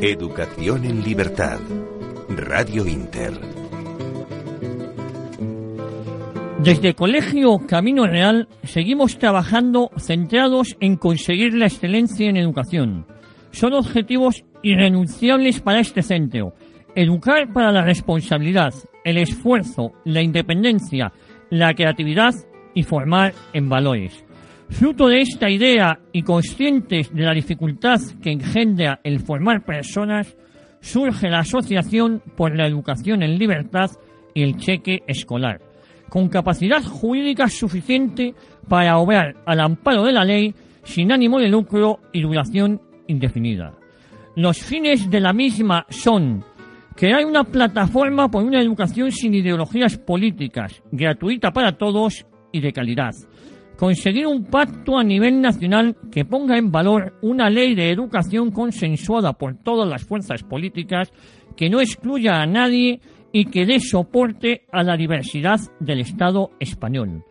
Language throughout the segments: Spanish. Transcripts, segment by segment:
Educación en libertad. Radio Inter. Desde Colegio Camino Real seguimos trabajando centrados en conseguir la excelencia en educación. Son objetivos irrenunciables para este centro. Educar para la responsabilidad, el esfuerzo, la independencia, la creatividad y formar en valores. Fruto de esta idea y conscientes de la dificultad que engendra el formar personas, surge la Asociación por la Educación en Libertad y el Cheque Escolar, con capacidad jurídica suficiente para obrar al amparo de la ley sin ánimo de lucro y duración indefinida. Los fines de la misma son crear una plataforma por una educación sin ideologías políticas, gratuita para todos y de calidad conseguir un pacto a nivel nacional que ponga en valor una ley de educación consensuada por todas las fuerzas políticas, que no excluya a nadie y que dé soporte a la diversidad del Estado español.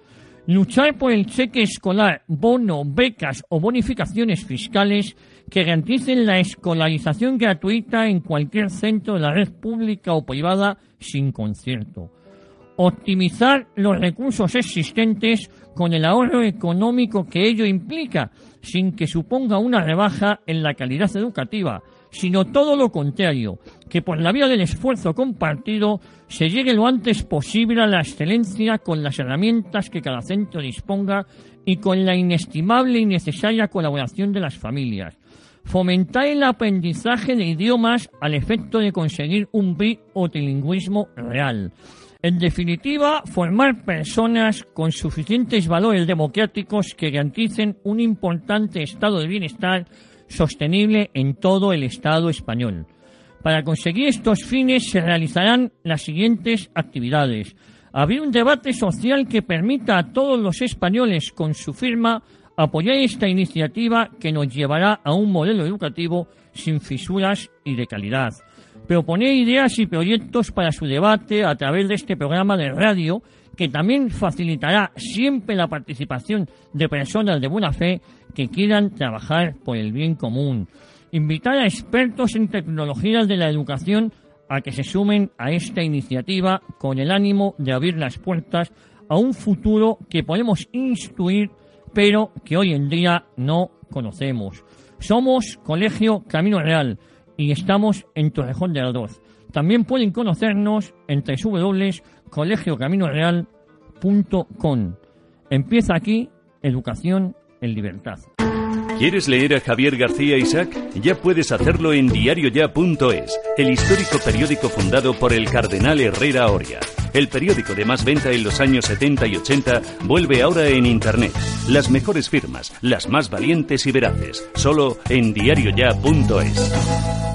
Luchar por el cheque escolar, bono, becas o bonificaciones fiscales que garanticen la escolarización gratuita en cualquier centro de la red pública o privada sin concierto optimizar los recursos existentes con el ahorro económico que ello implica, sin que suponga una rebaja en la calidad educativa, sino todo lo contrario, que por la vía del esfuerzo compartido se llegue lo antes posible a la excelencia con las herramientas que cada centro disponga y con la inestimable y necesaria colaboración de las familias. Fomentar el aprendizaje de idiomas al efecto de conseguir un bi o real en definitiva, formar personas con suficientes valores democráticos que garanticen un importante estado de bienestar sostenible en todo el Estado español. Para conseguir estos fines se realizarán las siguientes actividades. Abrir un debate social que permita a todos los españoles con su firma apoyar esta iniciativa que nos llevará a un modelo educativo sin fisuras y de calidad proponer ideas y proyectos para su debate a través de este programa de radio que también facilitará siempre la participación de personas de buena fe que quieran trabajar por el bien común. Invitar a expertos en tecnologías de la educación a que se sumen a esta iniciativa con el ánimo de abrir las puertas a un futuro que podemos instruir pero que hoy en día no conocemos. Somos Colegio Camino Real y estamos en Torrejón de Ardoz. También pueden conocernos en www.colegiocaminoreal.com. Empieza aquí Educación en Libertad. ¿Quieres leer a Javier García Isaac? Ya puedes hacerlo en diarioya.es, el histórico periódico fundado por el cardenal Herrera Oria. El periódico de más venta en los años 70 y 80 vuelve ahora en Internet. Las mejores firmas, las más valientes y veraces, solo en diarioya.es.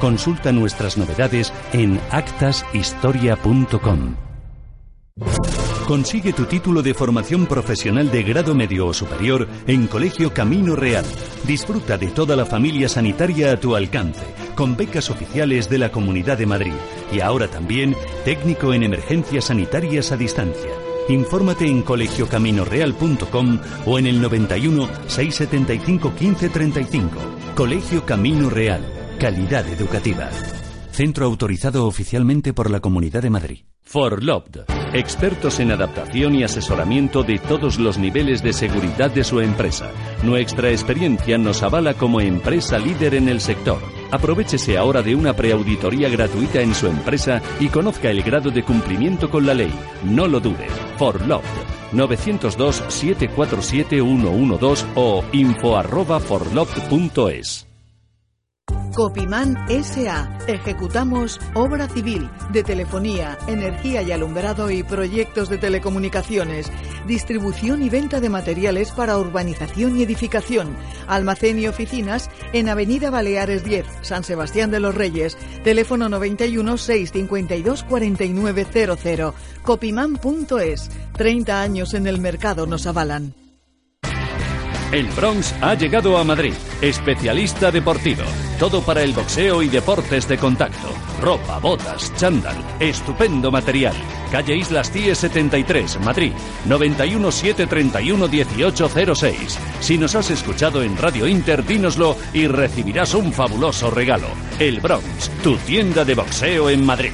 Consulta nuestras novedades en actashistoria.com. Consigue tu título de formación profesional de grado medio o superior en Colegio Camino Real. Disfruta de toda la familia sanitaria a tu alcance, con becas oficiales de la Comunidad de Madrid y ahora también técnico en emergencias sanitarias a distancia. Infórmate en colegiocaminoreal.com o en el 91 675 1535. Colegio Camino Real calidad educativa. Centro autorizado oficialmente por la Comunidad de Madrid. Forloved, expertos en adaptación y asesoramiento de todos los niveles de seguridad de su empresa. Nuestra experiencia nos avala como empresa líder en el sector. Aprovechese ahora de una preauditoría gratuita en su empresa y conozca el grado de cumplimiento con la ley. No lo dude. Forloved 902 747 112 o info arroba forloved.es. Copimán S.A. Ejecutamos obra civil de telefonía, energía y alumbrado y proyectos de telecomunicaciones, distribución y venta de materiales para urbanización y edificación, almacén y oficinas en Avenida Baleares 10, San Sebastián de los Reyes, teléfono 91 652 4900. Copimán.es. 30 años en el mercado nos avalan. El Bronx ha llegado a Madrid. Especialista deportivo. Todo para el boxeo y deportes de contacto. Ropa, botas, chándal. Estupendo material. Calle Islas CIE 73, Madrid. 91 731 1806. Si nos has escuchado en Radio Inter, dínoslo y recibirás un fabuloso regalo. El Bronx, tu tienda de boxeo en Madrid.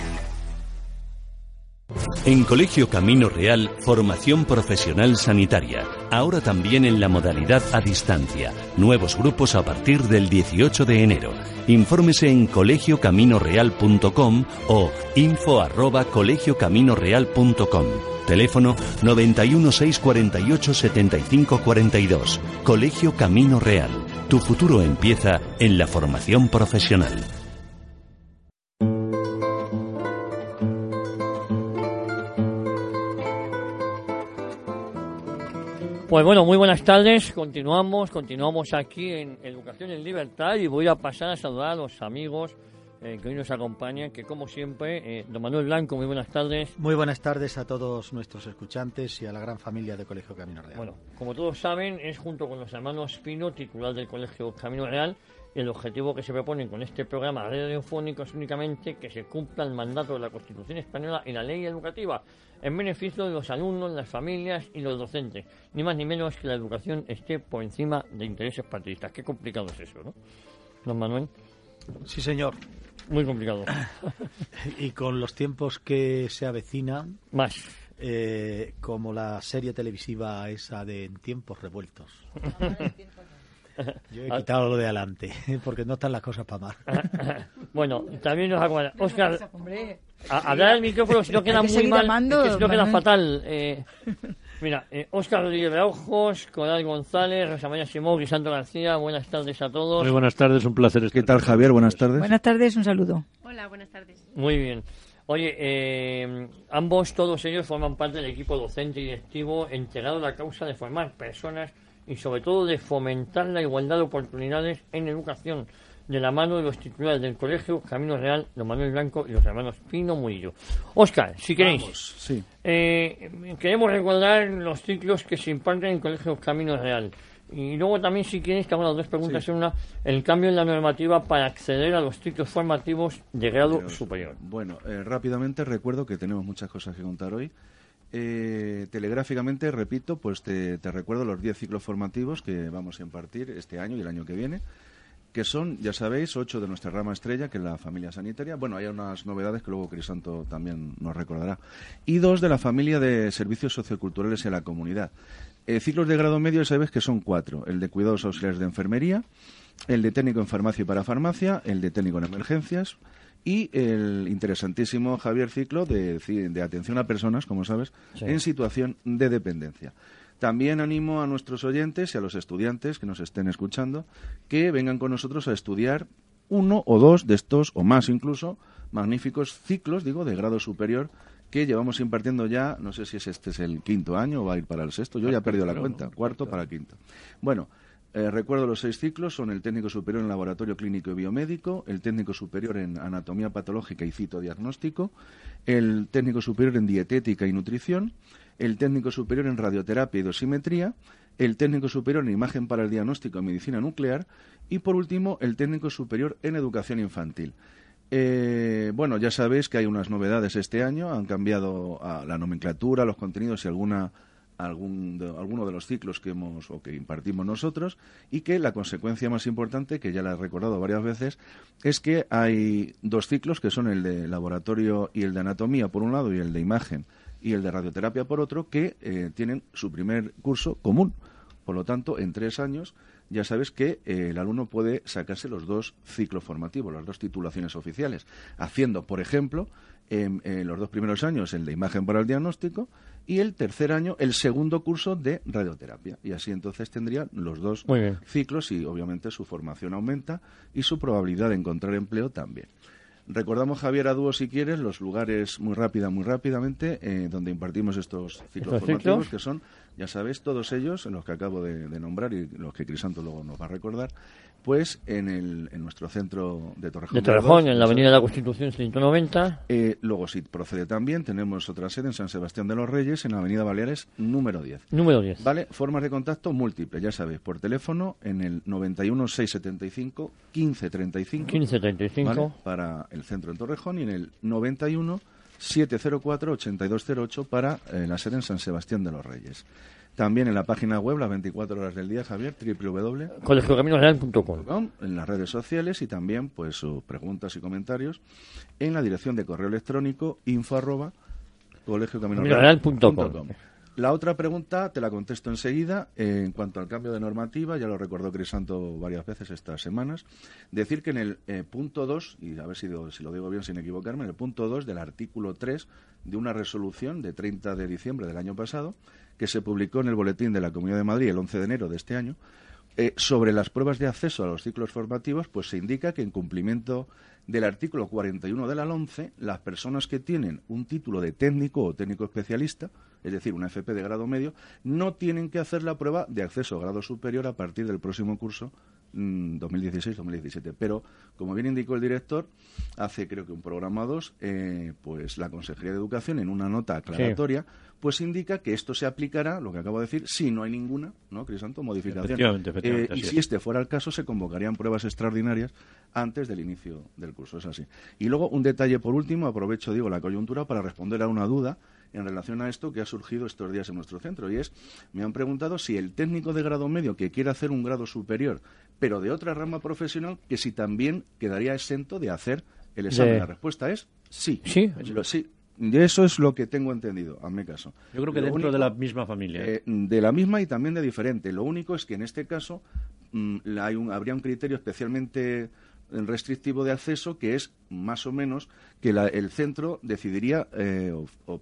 En Colegio Camino Real, formación profesional sanitaria. Ahora también en la modalidad a distancia. Nuevos grupos a partir del 18 de enero. Infórmese en colegiocaminoreal.com o info arroba colegiocaminoreal.com. Teléfono 91 648 75 42. Colegio Camino Real. Tu futuro empieza en la formación profesional. Pues bueno, muy buenas tardes. Continuamos, continuamos aquí en Educación en Libertad y voy a pasar a saludar a los amigos eh, que hoy nos acompañan, que como siempre, eh, don Manuel Blanco, muy buenas tardes. Muy buenas tardes a todos nuestros escuchantes y a la gran familia de Colegio Camino Real. Bueno, como todos saben, es junto con los hermanos Pino, titular del Colegio Camino Real, el objetivo que se proponen con este programa radiofónico es únicamente que se cumpla el mandato de la Constitución Española y la ley educativa en beneficio de los alumnos, las familias y los docentes. Ni más ni menos que la educación esté por encima de intereses partidistas. Qué complicado es eso, ¿no? Don Manuel. Sí, señor. Muy complicado. y con los tiempos que se avecinan. Más. Eh, como la serie televisiva esa de En tiempos revueltos. Yo he quitado lo de adelante, porque no están las cosas para más. bueno, también nos acuerda. Oscar, hablar al micrófono si no queda muy mal, si no queda fatal. Eh, mira, eh, Oscar Rodríguez de Ojos, Coral González, Rosa María Simón Santo García, buenas tardes a todos. Muy buenas tardes, un placer. ¿Qué tal, Javier? Buenas tardes. Buenas tardes, un saludo. Hola, buenas tardes. Muy bien. Oye, eh, ambos, todos ellos forman parte del equipo docente y directivo entregado a la causa de formar personas y sobre todo de fomentar la igualdad de oportunidades en educación de la mano de los titulares del Colegio Camino Real, don Manuel Blanco y los hermanos Pino Murillo. Oscar, si queréis, sí. eh, queremos recordar los ciclos que se imparten en el Colegio Camino Real. Y luego también, si queréis, te hago las dos preguntas en una. El cambio en la normativa para acceder a los ciclos formativos de grado superior. Bueno, eh, rápidamente recuerdo que tenemos muchas cosas que contar hoy. Eh, telegráficamente, repito, pues te, recuerdo los 10 ciclos formativos que vamos a impartir este año y el año que viene, que son, ya sabéis, 8 de nuestra rama estrella, que es la familia sanitaria. Bueno, hay unas novedades que luego Crisanto también nos recordará. Y dos de la familia de servicios socioculturales en la comunidad. Eh, ciclos de grado medio, sabéis que son cuatro. El de cuidados auxiliares de enfermería, el de técnico en farmacia y para farmacia, el de técnico en emergencias, y el interesantísimo Javier Ciclo de, de atención a personas, como sabes, en situación de dependencia. También animo a nuestros oyentes y a los estudiantes que nos estén escuchando que vengan con nosotros a estudiar uno o dos de estos, o más incluso, magníficos ciclos, digo, de grado superior que llevamos impartiendo ya, no sé si es este es el quinto año o va a ir para el sexto, yo ya he perdido la cuenta, cuarto para quinto. Bueno, eh, recuerdo los seis ciclos, son el técnico superior en laboratorio clínico y biomédico, el técnico superior en anatomía patológica y citodiagnóstico, el técnico superior en dietética y nutrición, el técnico superior en radioterapia y dosimetría, el técnico superior en imagen para el diagnóstico y medicina nuclear y, por último, el técnico superior en educación infantil. Eh, bueno, ya sabéis que hay unas novedades este año, han cambiado la nomenclatura, los contenidos y alguna algún de, alguno de los ciclos que hemos o que impartimos nosotros y que la consecuencia más importante, que ya la he recordado varias veces, es que hay dos ciclos que son el de laboratorio y el de anatomía por un lado y el de imagen y el de radioterapia por otro, que eh, tienen su primer curso común. Por lo tanto, en tres años ya sabes que eh, el alumno puede sacarse los dos ciclos formativos, las dos titulaciones oficiales, haciendo, por ejemplo, en, los dos primeros años el de imagen para el diagnóstico y el tercer año el segundo curso de radioterapia. Y así entonces tendría los dos ciclos y obviamente su formación aumenta y su probabilidad de encontrar empleo también. Recordamos, Javier Adúo, si quieres, los lugares muy rápida, muy rápidamente, eh, donde impartimos estos ciclos formativos, que son, ya sabéis, todos ellos, los que acabo de, nombrar y los que Crisanto luego nos va a recordar, pues en, el, en nuestro centro de Torrejón. De Torrejón, en la Avenida de la Constitución 190. Eh, luego, si procede también, tenemos otra sede en San Sebastián de los Reyes, en la Avenida Baleares, número 10. Número 10. Vale, formas de contacto múltiples, ya sabéis, por teléfono en el 91 675 1535. 1535. ¿vale? Para el centro en Torrejón y en el 91 704 8208 para eh, la sede en San Sebastián de los Reyes. También en la página web, las 24 horas del día, Javier, www.colegiocaminosreal.com. En las redes sociales y también pues sus preguntas y comentarios en la dirección de correo electrónico info arroba La otra pregunta te la contesto enseguida. en cuanto al cambio de normativa, ya lo recordó Crisanto varias veces estas semanas, decir que en el eh, punto 2, y a ver si, si, lo digo bien sin equivocarme, en el punto 2 del artículo 3 de una resolución de 30 de diciembre del año pasado, que se publicó en el Boletín de la Comunidad de Madrid el 11 de enero de este año, eh, sobre las pruebas de acceso a los ciclos formativos, pues se indica que en cumplimiento del artículo 41 de la 11, las personas que tienen un título de técnico o técnico especialista, es decir, una FP de grado medio, no tienen que hacer la prueba de acceso a grado superior a partir del próximo curso 2016-2017. Mm, Pero, como bien indicó el director, hace creo que un programa 2, eh, pues la Consejería de Educación, en una nota aclaratoria, pues indica que esto se aplicará, lo que acabo de decir, si no hay ninguna, ¿no, Crisanto? Modificación. Eh, y si este fuera el caso, se convocarían pruebas extraordinarias antes del inicio del curso. Es así. Y luego, un detalle por último, aprovecho, digo, la coyuntura para responder a una duda en relación a esto que ha surgido estos días en nuestro centro. Y es, me han preguntado si el técnico de grado medio que quiere hacer un grado superior, pero de otra rama profesional, que si también quedaría exento de hacer el examen. La respuesta es sí. Sí. sí. Y eso es lo que tengo entendido, hazme caso. Yo creo que dentro de la misma familia. ¿eh? Eh, de la misma y también de diferente. Lo único es que en este caso mm, hay un, habría un criterio especialmente restrictivo de acceso que es más o menos que el centro decidiría eh, o,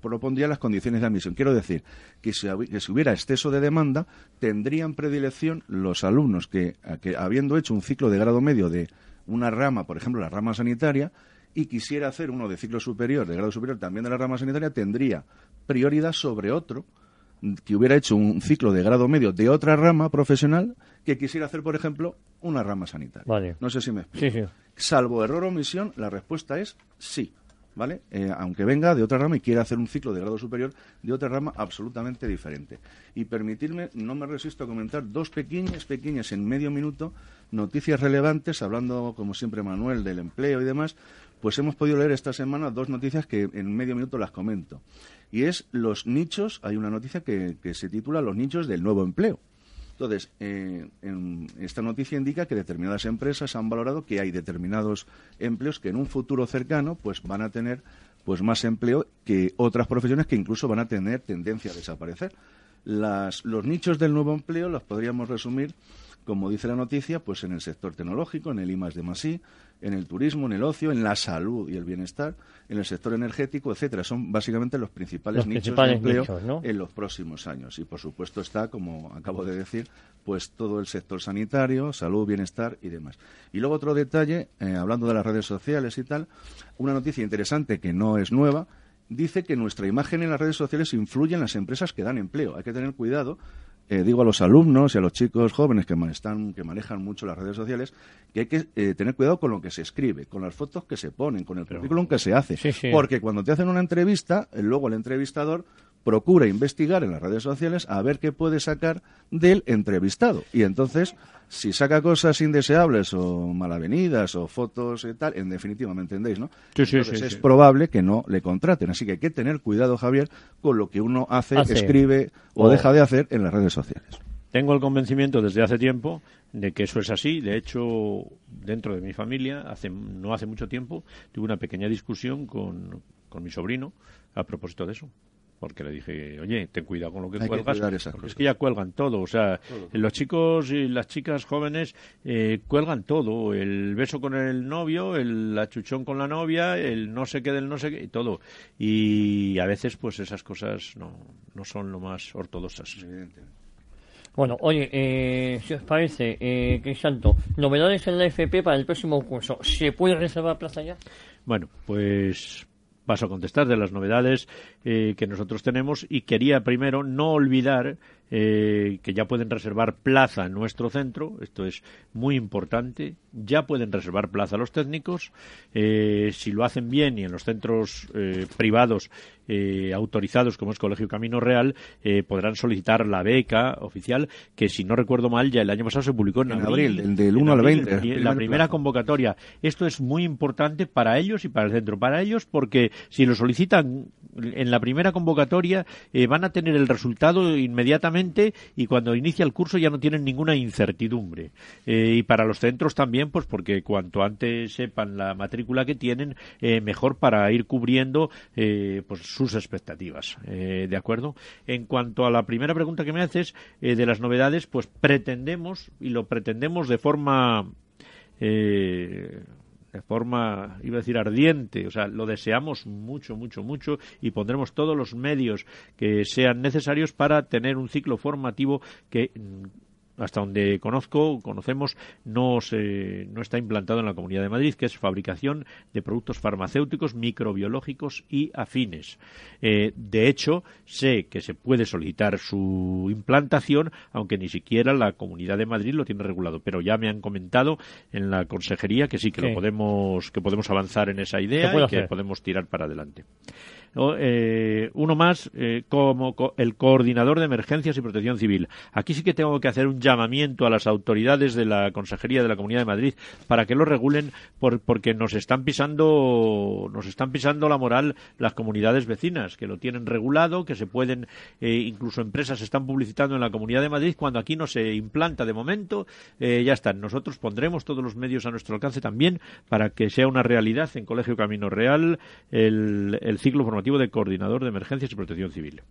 propondría las condiciones de admisión. Quiero decir que si, hubiera exceso de demanda, tendrían predilección los alumnos que, habiendo hecho un ciclo de grado medio de una rama, por ejemplo, la rama sanitaria, y quisiera hacer uno de ciclo superior, de grado superior también de la rama sanitaria, tendría prioridad sobre otro que hubiera hecho un ciclo de grado medio de otra rama profesional que quisiera hacer, por ejemplo, una rama sanitaria. No sé si me explico. Salvo error o omisión, la respuesta es sí. ¿Vale? Eh, aunque venga de otra rama y quiera hacer un ciclo de grado superior de otra rama absolutamente diferente. Y permitirme, no me resisto a comentar dos pequeñas, pequeñas en medio minuto, noticias relevantes, hablando, como siempre, Manuel, del empleo y demás, pues hemos podido leer esta semana dos noticias que en medio minuto las comento. Y es los nichos, hay una noticia que se titula Los nichos del nuevo empleo. Entonces, eh, esta noticia indica que determinadas empresas han valorado que hay determinados empleos que en un futuro cercano pues van a tener pues más empleo que otras profesiones que incluso van a tener tendencia a desaparecer. los nichos del nuevo empleo los podríamos resumir, como dice la noticia, pues en el sector tecnológico, en el I de Masí, en el turismo, en el ocio, en la salud y el bienestar, en el sector energético, etcétera. Son básicamente los principales nichos de empleo en los próximos años. Y por supuesto está, como acabo de decir, pues todo el sector sanitario, salud, bienestar y demás. Y luego otro detalle, eh, hablando de las redes sociales y tal, una noticia interesante que no es nueva, dice que nuestra imagen en las redes sociales influye en las empresas que dan empleo. Hay que tener cuidado eh, digo a los alumnos y a los chicos jóvenes que, están, que manejan mucho las redes sociales que hay que eh, tener cuidado con lo que se escribe, con las fotos que se ponen, con el currículum que se hace. Porque cuando te hacen una entrevista, eh, luego el entrevistador procura investigar en las redes sociales a ver qué puede sacar del entrevistado. Y entonces, si saca cosas indeseables o malavenidas o fotos y tal, en definitiva, ¿me entendéis, no? Sí, sí, entonces sí, es probable que no le contraten. Así que hay que tener cuidado, Javier, con lo que uno hace, Hace. escribe o O- deja de hacer en las redes sociales. Tengo el convencimiento desde hace tiempo de que eso es así. De hecho, dentro de mi familia, hace, no hace mucho tiempo, tuve una pequeña discusión con, con mi sobrino a propósito de eso. Porque le dije, oye, ten cuidado con lo que Hay que cuelgas. porque es que ya cuelgan todo. O sea, los chicos y las chicas jóvenes eh, cuelgan todo. El beso con el novio, el achuchón con la novia, el no sé qué del no sé qué, y todo. Y a veces, pues esas cosas no, no son lo más ortodoxas. Bueno, oye, eh, si os parece, eh, Crisanto, novedades en la FP para el próximo curso. ¿Se puede reservar plaza ya? Bueno, pues paso a contestar de las novedades eh, que nosotros tenemos. Y quería primero no olvidar eh, que ya pueden reservar plaza en nuestro centro, esto es muy importante, ya pueden reservar plaza los técnicos, eh, si lo hacen bien y en los centros privados eh, autorizados como es Colegio Camino Real, eh, podrán solicitar la beca oficial que si no recuerdo mal ya el año pasado se publicó en, En abril, del- del en 1 al abril, 20, y primer la primera plazo. convocatoria. Esto es muy importante para ellos y para el centro. Para ellos porque si lo solicitan en la primera convocatoria eh, van a tener el resultado inmediatamente y cuando inicia el curso ya no tienen ninguna incertidumbre. Eh, y para los centros también, pues porque cuanto antes sepan la matrícula que tienen, eh, mejor para ir cubriendo eh, pues sus expectativas. Eh, ¿De acuerdo? En cuanto a la primera pregunta que me haces eh, de las novedades, pues pretendemos, y lo pretendemos de forma eh, de forma, iba a decir ardiente, o sea, lo deseamos mucho, mucho, mucho y pondremos todos los medios que sean necesarios para tener un ciclo formativo que mm, hasta donde conozco, conocemos, no, se, no está implantado en la Comunidad de Madrid, que es fabricación de productos farmacéuticos, microbiológicos y afines. Eh, de hecho, sé que se puede solicitar su implantación, aunque ni siquiera la Comunidad de Madrid lo tiene regulado. Pero ya me han comentado en la consejería que sí que Sí. lo podemos, que podemos avanzar en esa idea y que hacer. podemos tirar para adelante. Eh, uno más eh, como co- el coordinador de emergencias y protección civil. Aquí sí que tengo que hacer un llamamiento a las autoridades de la Consejería de la Comunidad de Madrid para que lo regulen por- porque nos están pisando nos están pisando la moral las comunidades vecinas que lo tienen regulado, que se pueden eh, incluso empresas están publicitando en la Comunidad de Madrid cuando aquí no se implanta de momento. eh, ya está. Nosotros pondremos todos los medios a nuestro alcance también para que sea una realidad en Colegio Camino Real el, el ciclo de coordinador de emergencias y protección civil.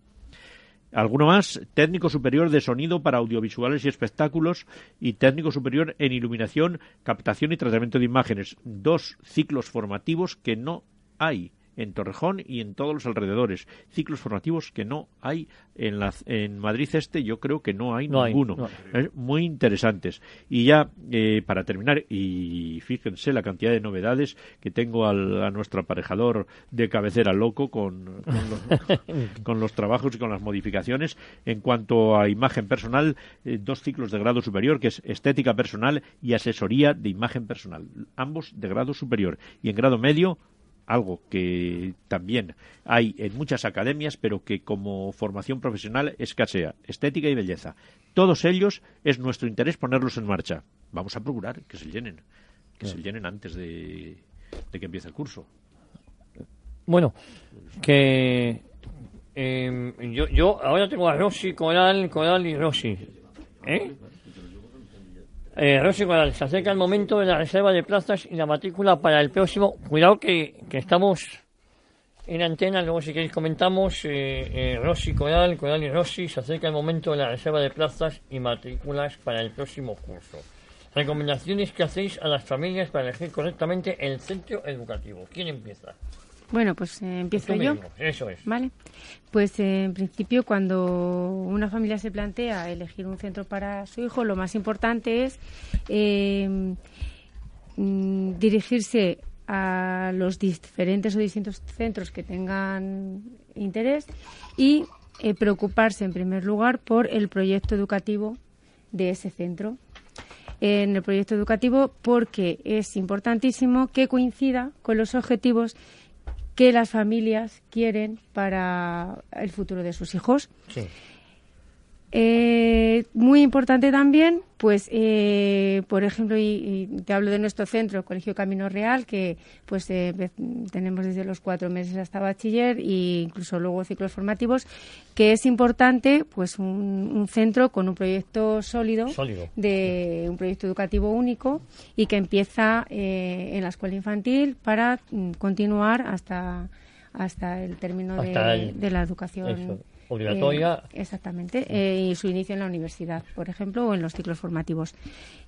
Alguno más, técnico superior de sonido para audiovisuales y espectáculos y técnico superior en iluminación, captación y tratamiento de imágenes. Dos ciclos formativos que no hay en Torrejón y en todos los alrededores. Ciclos formativos que no hay en, la, en Madrid Este, yo creo que no hay No hay, ninguno. no. Muy interesantes. Y ya, eh, para terminar, y fíjense la cantidad de novedades que tengo al- a nuestro aparejador de cabecera loco con, con los, con los trabajos y con las modificaciones. En cuanto a imagen personal, eh, dos ciclos de grado superior, que es estética personal y asesoría de imagen personal. Ambos de grado superior. Y en grado medio, algo que también hay en muchas academias, pero que como formación profesional escasea, estética y belleza. Todos ellos es nuestro interés ponerlos en marcha. Vamos a procurar que se llenen, que se llenen antes de, de que empiece el curso. Bueno, que eh, yo, yo ahora tengo a Rosy, Coral, Coral y Rosy. ¿Eh? Eh, Rosy Coral, se acerca el momento de la reserva de plazas y la matrícula para el próximo. Cuidado que, que estamos en antena, luego si queréis comentamos. Eh, eh, Rosy Coral, Coral y Rosy, se acerca el momento de la reserva de plazas y matrículas para el próximo curso. Recomendaciones que hacéis a las familias para elegir correctamente el centro educativo. ¿Quién empieza? Bueno, pues eh, empiezo yo. mismo, Eso es. Vale. Pues eh, en principio cuando una familia se plantea elegir un centro para su hijo, lo más importante es eh, mm, dirigirse a los diferentes o distintos centros que tengan interés y eh, preocuparse en primer lugar por el proyecto educativo de ese centro. En el proyecto educativo porque es importantísimo que coincida con los objetivos que las familias quieren para el futuro de sus hijos. Eh, muy importante también, pues, eh, por ejemplo, y, te hablo de nuestro centro, Colegio Camino Real, que pues eh, tenemos desde los cuatro meses hasta bachiller e incluso luego ciclos formativos, que es importante, pues, un, centro con un proyecto sólido, de un proyecto educativo único y que empieza en la escuela infantil para mm, continuar hasta hasta el término de, la educación obligatoria. Eh, exactamente, eh, y su inicio en la universidad, por ejemplo, o en los ciclos formativos.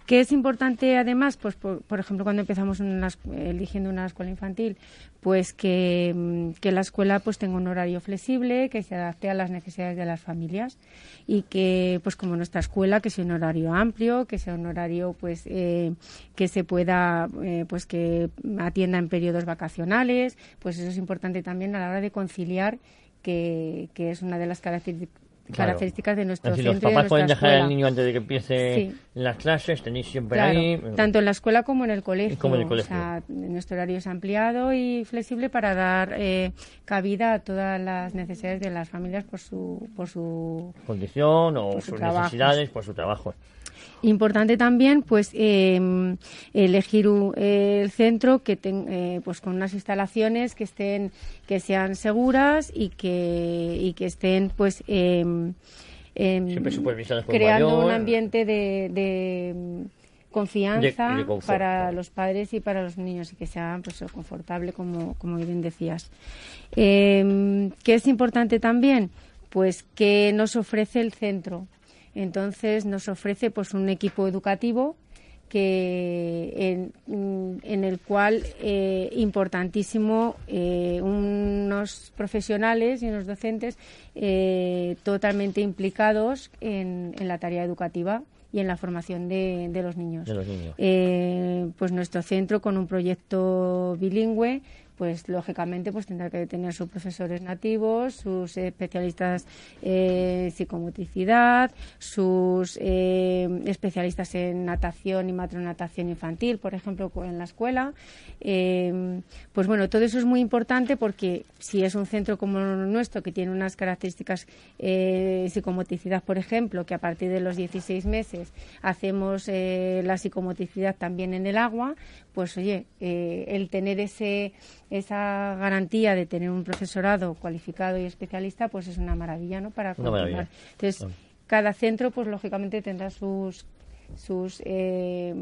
¿Qué es importante además? Pues, por, ejemplo, cuando empezamos eligiendo una escuela infantil, pues que, mm, que, la escuela pues tenga un horario flexible, que se adapte a las necesidades de las familias y que, pues como nuestra escuela, que sea un horario amplio, que sea un horario pues eh, que se pueda, pues que atienda en periodos vacacionales, pues eso es importante también a la hora de conciliar que, que es una de las características de nuestro centro. Los papás pueden dejar al niño antes de que empiece las clases, tenéis siempre ahí. Tanto en la escuela como en el colegio. nuestro horario es ampliado y flexible para dar eh, cabida a todas las necesidades de las familias por su, por su condición o sus necesidades, por su trabajo. Importante también, pues, em, elegir el centro que eh, pues con unas instalaciones que estén, que sean seguras y que y que estén, pues, em, em, creando un ambiente de, confianza para los padres y para los niños y que sean pues confortable como como bien decías. ¿qué es importante también pues que nos ofrece el centro entonces nos ofrece pues un equipo educativo que en, el cual eh, importantísimo eh, unos profesionales y unos docentes eh, totalmente implicados en, la tarea educativa y en la formación de, los niños. De los niños. pues nuestro centro con un proyecto bilingüe pues lógicamente pues tendrá que tener sus profesores nativos, sus especialistas en psicomotricidad, sus eh, especialistas en natación y matronatación infantil, por ejemplo, en la escuela. Eh, pues bueno, todo eso es muy importante porque si es un centro como nuestro que tiene unas características eh, psicomotricidad, por ejemplo, que a partir de los 16 meses hacemos la psicomotricidad también en el agua, pues oye, el tener ese esa garantía de tener un profesorado cualificado y especialista, pues es una maravilla, ¿no? Para continuar. Entonces, cada centro, pues lógicamente tendrá sus sus eh,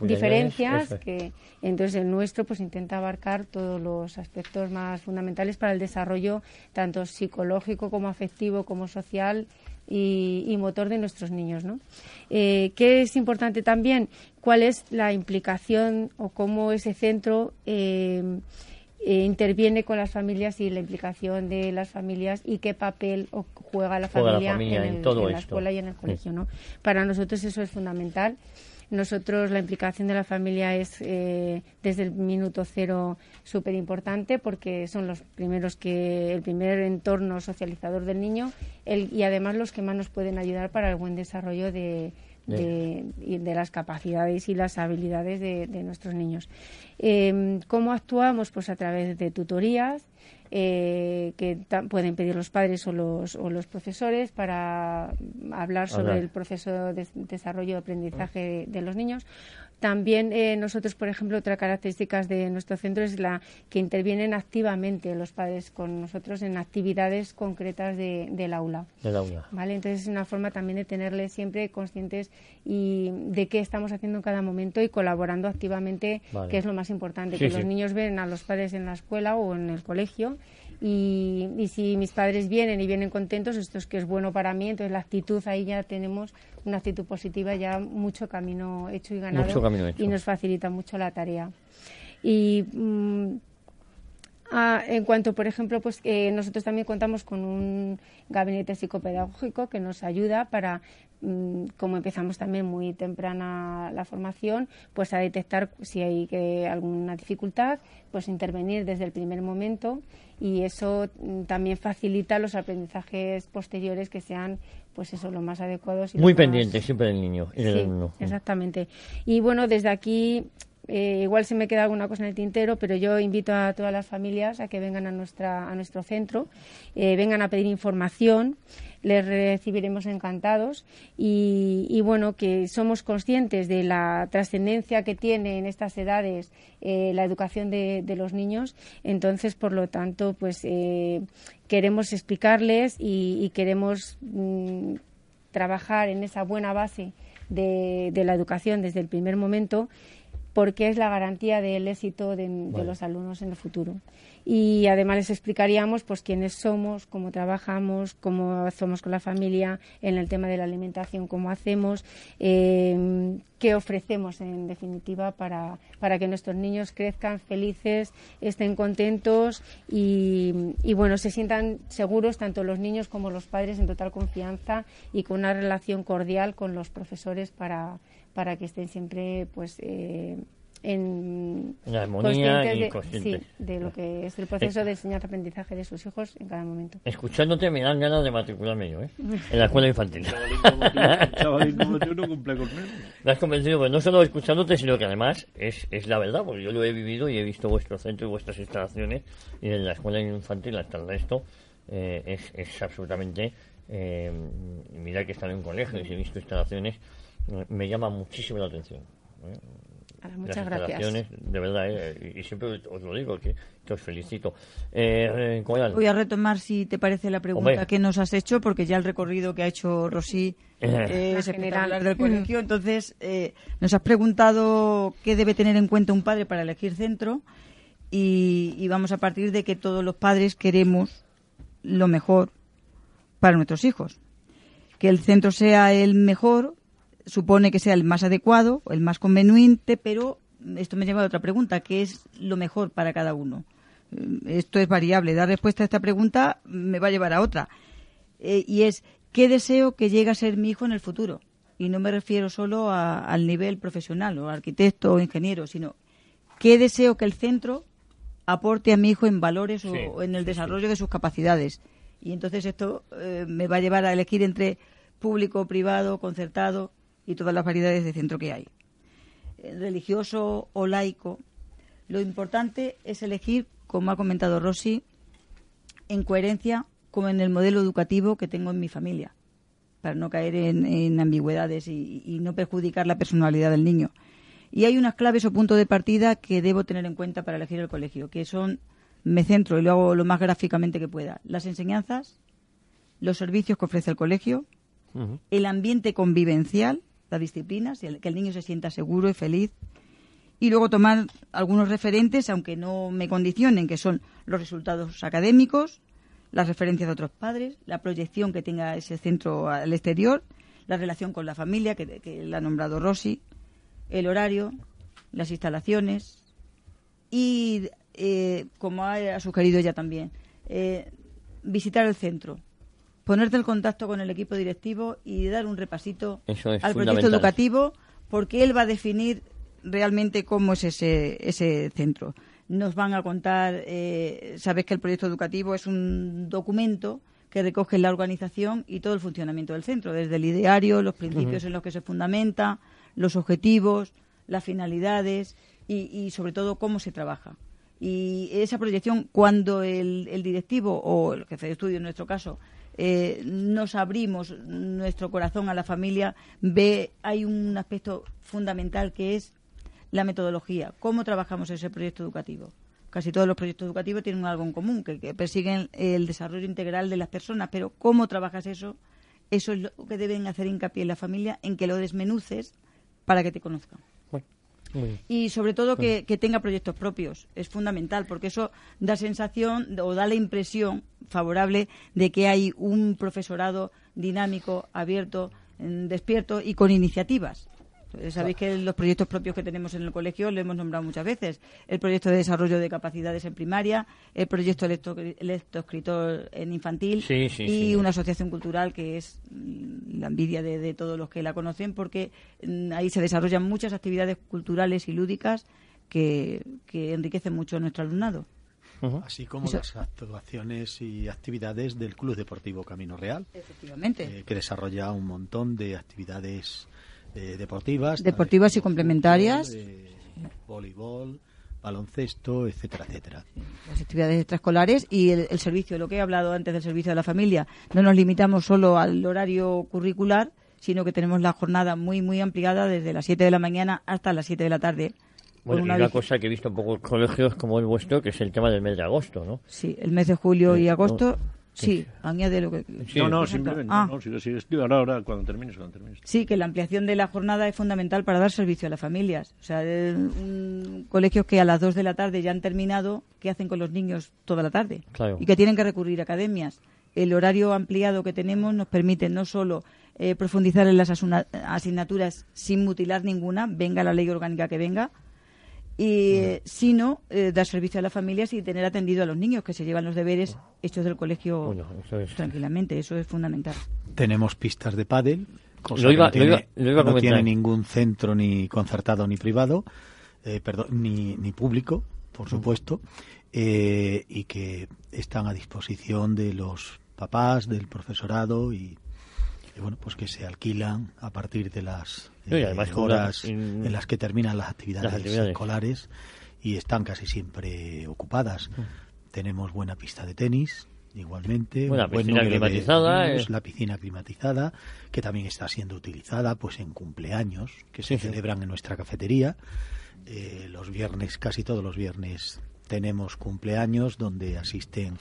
diferencias que entonces el nuestro pues intenta abarcar todos los aspectos más fundamentales para el desarrollo tanto psicológico como afectivo como social y, motor de nuestros niños ¿no? Eh, ¿qué es importante también? ¿cuál es la implicación o cómo ese centro eh, eh, interviene con las familias y la implicación de las familias y qué papel juega la familia, en, la escuela y en el colegio. ¿no? Para nosotros eso es fundamental. Nosotros la implicación de la familia es eh, desde el minuto cero súper importante porque son los primeros que, el primer entorno socializador del niño y además los que más nos pueden ayudar para el buen desarrollo de, de, las capacidades y las habilidades de, nuestros niños. Eh, ¿Cómo actuamos? Pues a través de tutorías eh, que pueden pedir los padres o los, o los profesores para hablar sobre el proceso de desarrollo y aprendizaje de los niños también eh, nosotros, por ejemplo, otra característica de nuestro centro es la que intervienen activamente los padres con nosotros en actividades concretas del aula. ¿Vale? Entonces es una forma también de tenerles siempre conscientes y de qué estamos haciendo en cada momento y colaborando activamente, que es lo más importante, que los niños ven a los padres en la escuela o en el colegio y, y, si mis padres vienen y vienen contentos, esto es que es bueno para mí, entonces la actitud ahí ya tenemos una actitud positiva, ya mucho camino hecho y ganado y nos facilita mucho la tarea. Y mm, en cuanto, por ejemplo, pues que nosotros también contamos con un gabinete psicopedagógico que nos ayuda para Mm, como empezamos también muy temprana la formación, pues a detectar si hay que, alguna dificultad, pues intervenir desde el primer momento y eso mm, también facilita los aprendizajes posteriores que sean pues eso lo más adecuados muy pendientes siempre del niño y Exactamente. Y bueno, desde aquí eh, igual se me queda alguna cosa en el tintero, pero yo invito a todas las familias a que vengan a, nuestra, a nuestro centro, eh, vengan a pedir información, les recibiremos encantados. Y, bueno, que somos conscientes de la trascendencia que tiene en estas edades eh, la educación de, los niños, entonces, por lo tanto, pues queremos explicarles y, queremos mm, trabajar en esa buena base de, de la educación desde el primer momento porque es la garantía del éxito de, los alumnos en el futuro. Y además les explicaríamos pues quiénes somos, cómo trabajamos, cómo somos con la familia, en el tema de la alimentación, cómo hacemos, eh, qué ofrecemos en definitiva para, para, que nuestros niños crezcan felices, estén contentos y, y, bueno, se sientan seguros tanto los niños como los padres en total confianza y con una relación cordial con los profesores para para que estén siempre pues eh, en la armonía y de, conscientes. Sí, de lo que es el proceso de enseñanza-aprendizaje de sus hijos en cada momento. Escuchándote me dan ganas de matricularme yo, ¿eh? En la escuela infantil. Chavalín como tú no cumple conmigo. Me has convencido, pues no solo escuchándote, sino que además es, es la verdad, porque yo lo he vivido y he visto vuestro centro y vuestras instalaciones y en la escuela infantil hasta el resto eh, es, es absolutamente... Eh, mira que están en un colegio y he visto instalaciones me llama muchísimo la atención. ¿eh? Muchas gracias. De verdad, ¿eh? y siempre os lo digo, que, os felicito. Eh, Voy a retomar, si te parece, la pregunta que nos has hecho, porque ya el recorrido que ha hecho Rosy eh, es espectacular del colegio. Entonces, nos has preguntado qué debe tener en cuenta un padre para elegir centro, y, y vamos a partir de que todos los padres queremos lo mejor para nuestros hijos. Que el centro sea el mejor supone que sea el más adecuado, el más conveniente, pero esto me lleva a otra pregunta, ¿qué es lo mejor para cada uno? Eh, esto es variable. Dar respuesta a esta pregunta me va a llevar a otra. Eh, y es, ¿qué deseo que llegue a ser mi hijo en el futuro? Y no me refiero solo al nivel profesional, o arquitecto o ingeniero, sino ¿qué deseo que el centro aporte a mi hijo en valores o, en el desarrollo de sus capacidades? Y entonces esto eh, me va a llevar a elegir entre público, privado, concertado y todas las variedades de centro que hay. Eh, religioso o laico, lo importante es elegir, como ha comentado Rossi, en coherencia con el modelo educativo que tengo en mi familia, para no caer en, ambigüedades y, y, no perjudicar la personalidad del niño. Y hay unas claves o puntos de partida que debo tener en cuenta para elegir el colegio, que son, me centro y lo hago lo más gráficamente que pueda, las enseñanzas, los servicios que ofrece el colegio, el ambiente convivencial las disciplinas, que el niño se sienta seguro y feliz. Y luego tomar algunos referentes, aunque no me condicionen, que son los resultados académicos, las referencias de otros padres, la proyección que tenga ese centro al exterior, la relación con la familia, que, la ha nombrado Rossi, el horario, las instalaciones y, eh, como ha, sugerido ella también, eh, visitar el centro, ponerte en contacto con el equipo directivo y dar un repasito al proyecto educativo, porque él va a definir realmente cómo es ese, ese centro. Nos van a contar, eh, sabes que el proyecto educativo es un documento que recoge la organización y todo el funcionamiento del centro, desde el ideario, los principios en los que se fundamenta, los objetivos, las finalidades y, sobre todo cómo se trabaja. Y esa proyección, cuando el, el directivo o el jefe de estudio, en nuestro caso, eh, nos abrimos nuestro corazón a la familia, ve hay un aspecto fundamental que es la metodología, cómo trabajamos ese proyecto educativo. Casi todos los proyectos educativos tienen algo en común, que, persiguen el desarrollo integral de las personas, pero cómo trabajas eso, eso es lo que deben hacer hincapié en la familia, en que lo desmenuces para que te conozcan. Y sobre todo que, tenga proyectos propios. Es fundamental porque eso da sensación o da la impresión favorable de que hay un profesorado dinámico, abierto, despierto y con iniciativas. Sabéis que los proyectos propios que tenemos en el colegio lo hemos nombrado muchas veces. El proyecto de desarrollo de capacidades en primaria, el proyecto lectoescritor en infantil y una asociación cultural que es mm, la envidia de, todos los que la conocen porque mm, ahí se desarrollan muchas actividades culturales y lúdicas que, enriquecen mucho a nuestro alumnado. Así como las actuaciones y actividades del Club Deportivo Camino Real. Efectivamente. Eh, que desarrolla un montón de actividades deportivas. Deportivas y complementarias. voleibol, baloncesto, etcétera, etcétera. Las actividades extraescolares y el, servicio, lo que he hablado antes del servicio de la familia. No nos limitamos solo al horario curricular, sino que tenemos la jornada muy, muy ampliada desde las 7 de la mañana hasta las 7 de la tarde. Bueno, una, una cosa que he visto en pocos colegios como el vuestro, que es el tema del mes de agosto, ¿no? Sí, el mes de julio y agosto Sí, añade lo que... no, no, simplemente, ah. no, sigue, sigue, ahora, ahora, cuando termines, cuando termines. Sí, que la ampliación de la jornada es fundamental para dar servicio a las familias. O sea, un colegios que a las 2 de la tarde ya han terminado, ¿qué hacen con los niños toda la tarde? Claro. Y que tienen que recurrir a academias. El horario ampliado que tenemos nos permite no solo eh, profundizar en las asignaturas sin mutilar ninguna, venga la ley orgánica que venga, y sino eh, dar servicio a las familias y tener atendido a los niños que se llevan los deberes hechos del colegio tranquilamente. Eso es fundamental. Tenemos pistas de pádel, cosa que no, tiene, ningún centro ni concertado ni privado, eh, perdón, ni, ni público, por supuesto, eh, y que están a disposición de los papás, del profesorado y bueno, pues que se alquilan a partir de las eh, horas en las que terminan las actividades, escolares y están casi siempre ocupadas. Mm. Tenemos buena pista de tenis, igualmente. Una piscina climatizada. es La piscina climatizada, que también está siendo utilizada pues en cumpleaños que se celebran en nuestra cafetería. Eh, los viernes, casi todos los viernes, tenemos cumpleaños donde asisten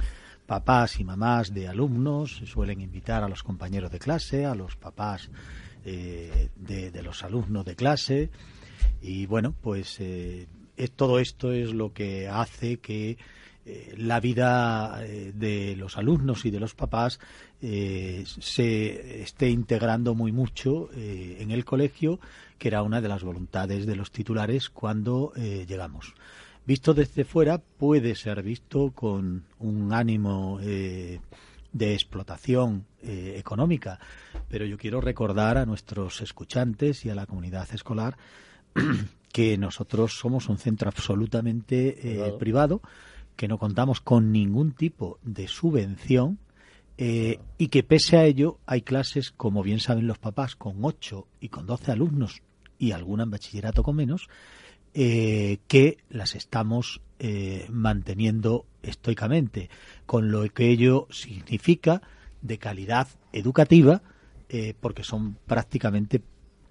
papás y mamás de alumnos, suelen invitar a los compañeros de clase, a los papás eh, de, los alumnos de clase. Y bueno, pues eh, todo esto es lo que hace que eh, la vida de los alumnos y de los papás se esté integrando muy mucho en el colegio, que era una de las voluntades de los titulares cuando llegamos visto desde fuera puede ser visto con un ánimo eh, de explotación eh, económica, pero yo quiero recordar a nuestros escuchantes y a la comunidad escolar que nosotros somos un centro absolutamente eh, privado. que no contamos con ningún tipo de subvención y que pese a ello hay clases, como bien saben los papás, con 8 y con 12 alumnos y alguna en bachillerato con menos, eh, que las estamos eh, manteniendo estoicamente, con lo que ello significa de calidad educativa, eh, porque son prácticamente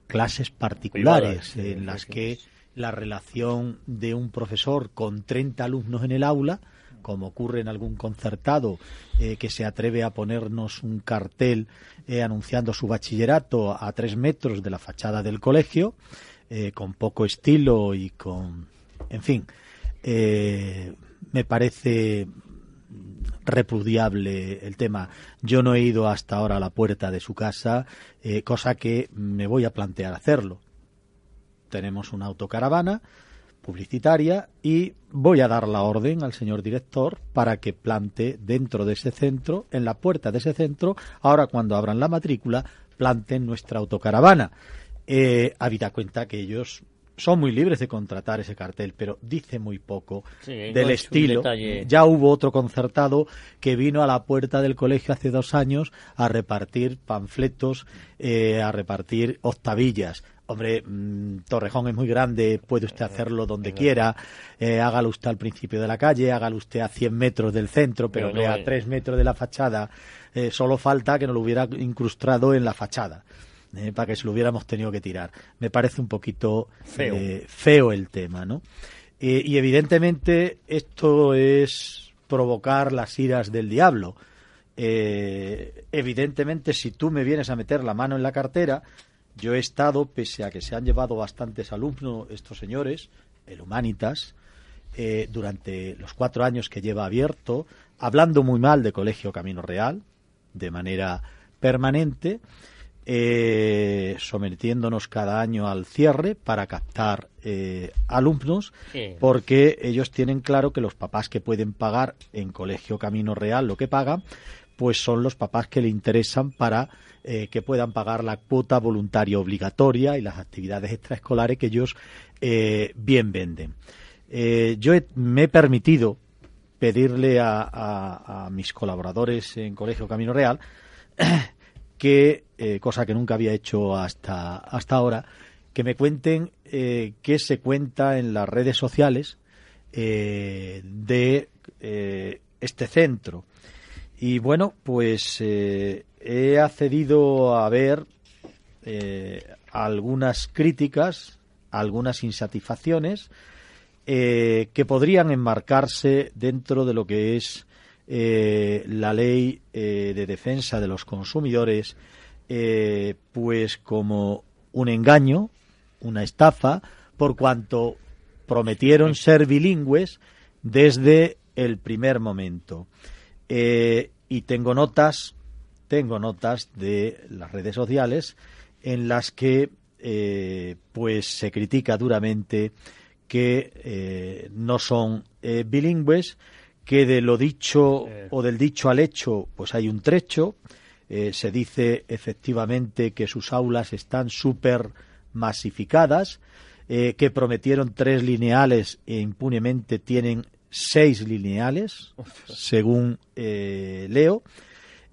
clases particulares en las que la relación de un profesor con 30 alumnos en el aula, como ocurre en algún concertado que se atreve a ponernos un cartel anunciando su bachillerato a tres metros de la fachada del colegio, eh, con poco estilo y con, en fin, eh, me parece repudiable el tema. Yo no he ido hasta ahora a la puerta de su casa, eh, cosa que me voy a plantear hacerlo. Tenemos una autocaravana publicitaria y voy a dar la orden al señor director para que plante dentro de ese centro, en la puerta de ese centro, ahora cuando abran la matrícula, planten nuestra autocaravana eh, habida cuenta que ellos son muy libres de contratar ese cartel, pero dice muy poco del estilo. Ya hubo otro concertado que vino a la puerta del colegio hace dos años a repartir panfletos, eh, a repartir octavillas. Hombre, mm, Torrejón es muy grande, puede usted hacerlo donde quiera, eh, hágalo usted al principio de la calle, hágalo usted a 100 metros del centro, pero, no, a 3 metros de la fachada. Eh, solo falta que no lo hubiera incrustado en la fachada. Eh, para que se lo hubiéramos tenido que tirar. Me parece un poquito feo, feo el tema, ¿no? Eh, y evidentemente esto es provocar las iras del diablo. Eh, evidentemente, si tú me vienes a meter la mano en la cartera, yo he estado, pese a que se han llevado bastantes alumnos estos señores, el Humanitas, durante los cuatro años que lleva abierto, hablando muy mal de Colegio Camino Real, de manera permanente, eh, sometiéndonos cada año al cierre para captar eh, alumnos, porque ellos tienen claro que los papás que pueden pagar en Colegio Camino Real lo que pagan, pues son los papás que le interesan para eh, que puedan pagar la cuota voluntaria obligatoria y las actividades extraescolares que ellos eh, bien venden. yo me he permitido pedirle a mis colaboradores en Colegio Camino Real que, eh, cosa que nunca había hecho hasta, hasta ahora, que me cuenten eh, qué se cuenta en las redes sociales eh, de eh, este centro. Y bueno, pues he accedido a ver algunas críticas, algunas insatisfacciones que podrían enmarcarse dentro de lo que es la ley de defensa de los consumidores, pues como un engaño, una estafa, por cuanto prometieron ser bilingües desde el primer momento. Eh, y tengo notas, tengo notas de las redes sociales en las que eh, pues se critica duramente que eh, no son bilingües, que de lo dicho o del dicho al hecho pues hay un trecho. se dice efectivamente que sus aulas están súper masificadas, eh, que prometieron tres lineales e impunemente tienen seis lineales, según eh, leo,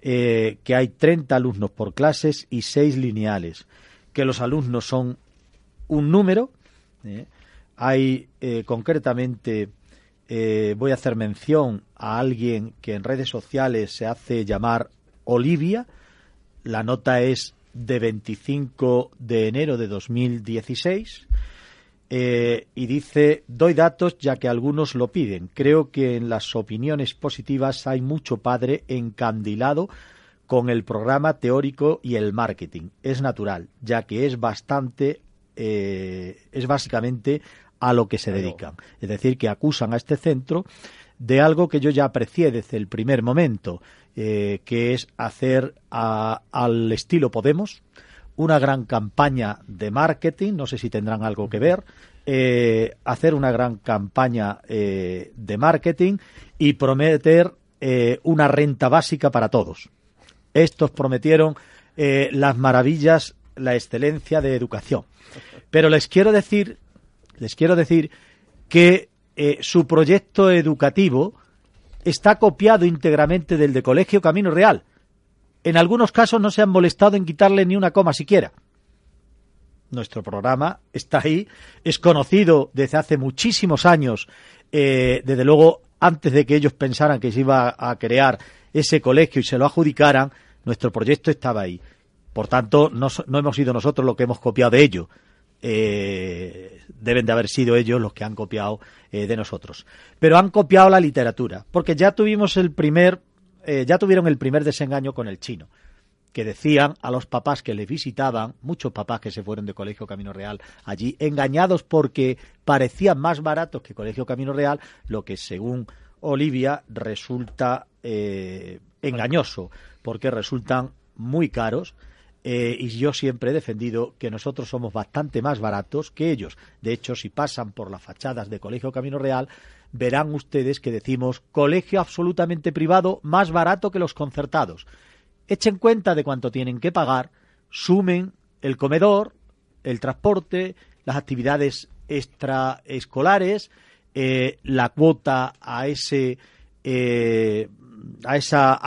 eh, que hay 30 alumnos por clases y seis lineales, que los alumnos son un número. hay concretamente, voy a hacer mención a alguien que en redes sociales se hace llamar Olivia, la nota es de 25 de enero de 2016 eh, y dice, doy datos ya que algunos lo piden. Creo que en las opiniones positivas hay mucho padre encandilado con el programa teórico y el marketing. Es natural, ya que es bastante, eh, es básicamente a lo que se dedican. Es decir, que acusan a este centro de algo que yo ya aprecié desde el primer momento, eh, que es hacer al estilo Podemos una gran campaña de marketing, no sé si tendrán algo que ver, eh, hacer una gran campaña eh, de marketing y prometer una renta básica para todos. Estos prometieron las maravillas, la excelencia de educación. Pero les quiero decir, les quiero decir que su proyecto educativo está copiado íntegramente del de Colegio Camino Real. En algunos casos no se han molestado en quitarle ni una coma siquiera. Nuestro programa está ahí, es conocido desde hace muchísimos años, eh, desde luego antes de que ellos pensaran que se iba a crear ese colegio y se lo adjudicaran, nuestro proyecto estaba ahí. Por tanto, no, hemos sido nosotros los que hemos copiado de ello. Eh, deben de haber sido ellos los que han copiado eh, de nosotros. Pero han copiado la literatura, porque ya tuvimos el primer, eh, ya tuvieron el primer desengaño con el chino que decían a los papás que les visitaban, muchos papás que se fueron de Colegio Camino Real allí, engañados porque parecían más baratos que Colegio Camino Real, lo que según Olivia resulta engañoso, porque resultan muy caros eh, y yo siempre he defendido que nosotros somos bastante más baratos que ellos. De hecho, si pasan por las fachadas de Colegio Camino Real, verán ustedes que decimos colegio absolutamente privado más barato que los concertados. Echen cuenta de cuánto tienen que pagar, sumen el comedor, el transporte, las actividades extraescolares, eh, la cuota a ese eh, a esa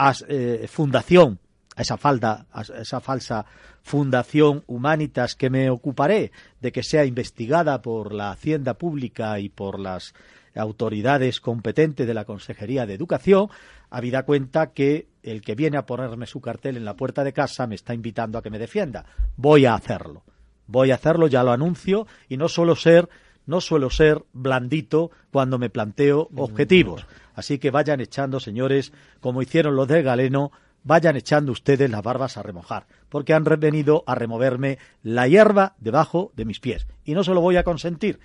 fundación a esa, falda, a esa falsa fundación Humanitas que me ocuparé de que sea investigada por la Hacienda Pública y por las autoridades competentes de la Consejería de Educación, habida cuenta que el que viene a ponerme su cartel en la puerta de casa me está invitando a que me defienda. Voy a hacerlo. Voy a hacerlo, ya lo anuncio, y no suelo ser, no suelo ser blandito cuando me planteo objetivos. Así que vayan echando, señores, como hicieron los de Galeno, vayan echando ustedes las barbas a remojar, porque han venido a removerme la hierba debajo de mis pies. Y no se lo voy a consentir.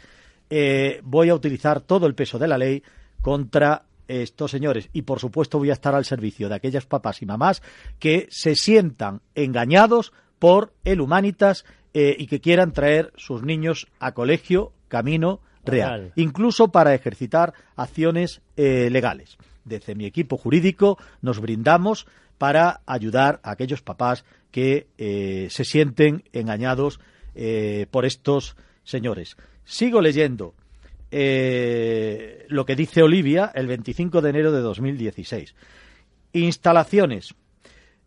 Eh, voy a utilizar todo el peso de la ley contra estos señores y por supuesto voy a estar al servicio de aquellas papás y mamás que se sientan engañados por el Humanitas eh, y que quieran traer sus niños a colegio camino real, incluso para ejercitar acciones eh, legales. Desde mi equipo jurídico nos brindamos para ayudar a aquellos papás que eh, se sienten engañados eh, por estos señores. Sigo leyendo eh, lo que dice Olivia el 25 de enero de 2016. Instalaciones.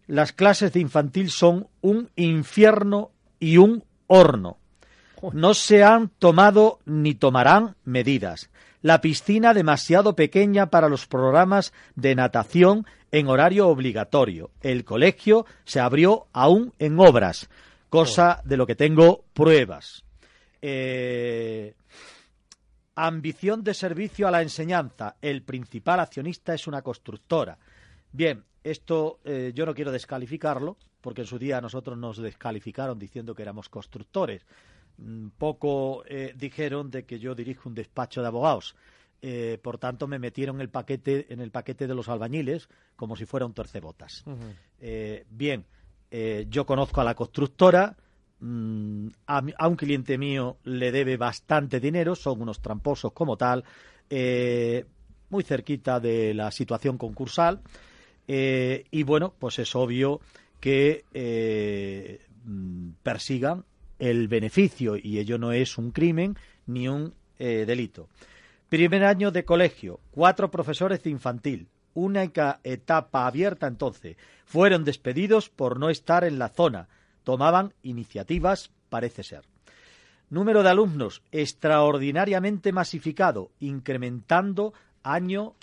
Las clases de infantil son un infierno y un horno. No se han tomado ni tomarán medidas. La piscina demasiado pequeña para los programas de natación en horario obligatorio. El colegio se abrió aún en obras, cosa de lo que tengo pruebas. Eh, ambición de servicio a la enseñanza. El principal accionista es una constructora. Bien, esto eh, yo no quiero descalificarlo, porque en su día nosotros nos descalificaron diciendo que éramos constructores. Mm, poco eh, dijeron de que yo dirijo un despacho de abogados. Eh, por tanto, me metieron el paquete, en el paquete de los albañiles como si fuera un torcebotas. Eh, bien, yo conozco a la constructora. Mm, a, un cliente mío le debe bastante dinero, son unos tramposos como tal, muy cerquita de la situación concursal. y bueno, pues es obvio que mm, persigan el beneficio y ello no es un crimen ni un eh, delito. Primer año de colegio, cuatro profesores de infantil, única etapa abierta entonces. Fueron despedidos por no estar en la zona. Tomaban iniciativas, parece ser. Número de alumnos extraordinariamente masificado, incrementando año